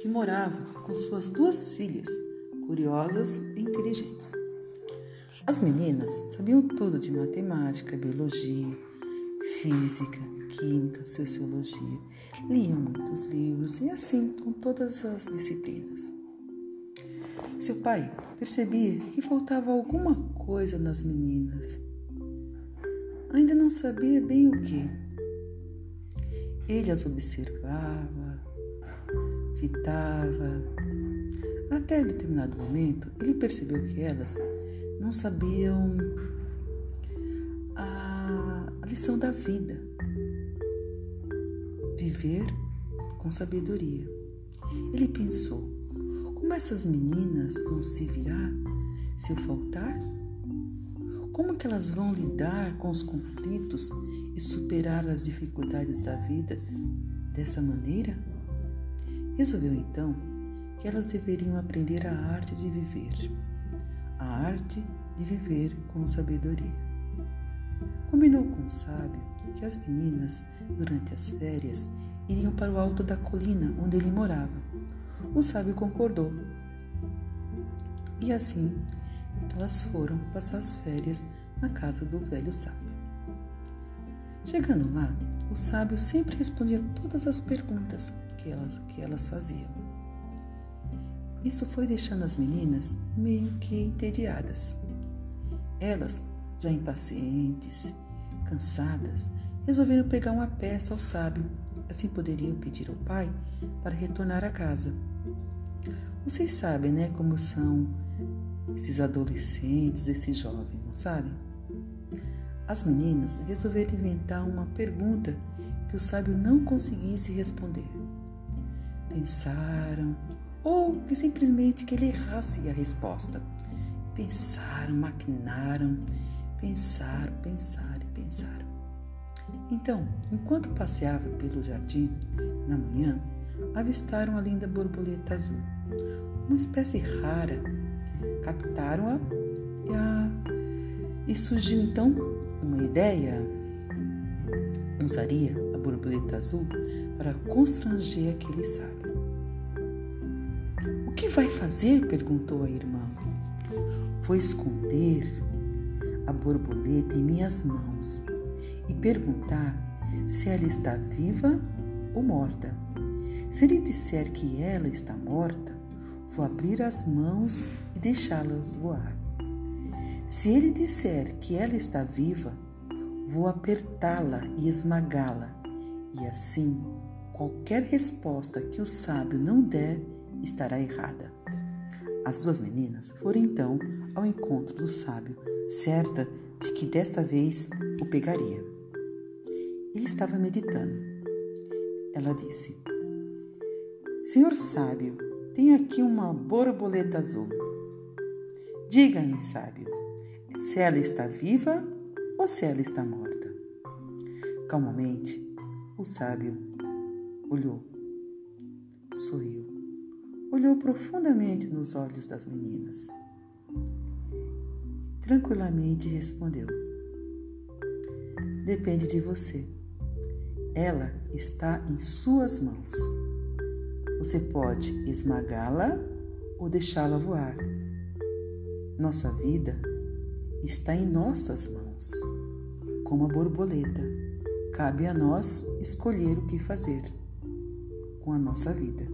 Que morava com suas duas filhas, curiosas e inteligentes. As meninas sabiam tudo de matemática, biologia, física, química, sociologia, liam muitos livros e assim com todas as disciplinas. Seu pai percebia que faltava alguma coisa nas meninas. Ainda não sabia bem o que. Ele as observava, fitava. Até determinado momento, ele percebeu que elas não sabiam a lição da vida. Viver com sabedoria. Ele pensou: como essas meninas vão se virar se eu faltar? Como que elas vão lidar com os conflitos e superar as dificuldades da vida dessa maneira? Resolveu então que elas deveriam aprender a arte de viver, a arte de viver com sabedoria. Combinou com o sábio que as meninas, durante as férias, iriam para o alto da colina onde ele morava. O sábio concordou. E assim elas foram passar as férias na casa do velho sábio. Chegando lá, o sábio sempre respondia todas as perguntas que elas, que elas faziam. Isso foi deixando as meninas meio que entediadas. Elas, já impacientes, cansadas, resolveram pegar uma peça ao sábio, assim poderiam pedir ao pai para retornar a casa. Vocês sabem, né, como são esses adolescentes, esses jovens, não sabem? As meninas resolveram inventar uma pergunta que o sábio não conseguisse responder. Pensaram, ou que simplesmente que ele errasse a resposta. Pensaram, maquinaram, pensaram, pensaram e pensaram. Então, enquanto passeava pelo jardim na manhã, avistaram a linda borboleta azul, uma espécie rara. Captaram-a e, a... e surgiu então uma ideia. Usaria a borboleta azul para constranger aquele sábio. O que vai fazer? perguntou a irmã. Vou esconder a borboleta em minhas mãos e perguntar se ela está viva ou morta. Se ele disser que ela está morta, vou abrir as mãos e deixá-las voar. Se ele disser que ela está viva, vou apertá-la e esmagá-la, e assim qualquer resposta que o sábio não der estará errada. As duas meninas foram então ao encontro do sábio, certa de que desta vez o pegaria. Ele estava meditando. Ela disse: Senhor sábio, tem aqui uma borboleta azul. Diga-me, sábio, se ela está viva ou se ela está morta. Calmamente, o sábio olhou, sorriu, olhou profundamente nos olhos das meninas. Tranquilamente respondeu: Depende de você. Ela está em suas mãos. Você pode esmagá-la ou deixá-la voar. Nossa vida está em nossas mãos. Como a borboleta, cabe a nós escolher o que fazer com a nossa vida.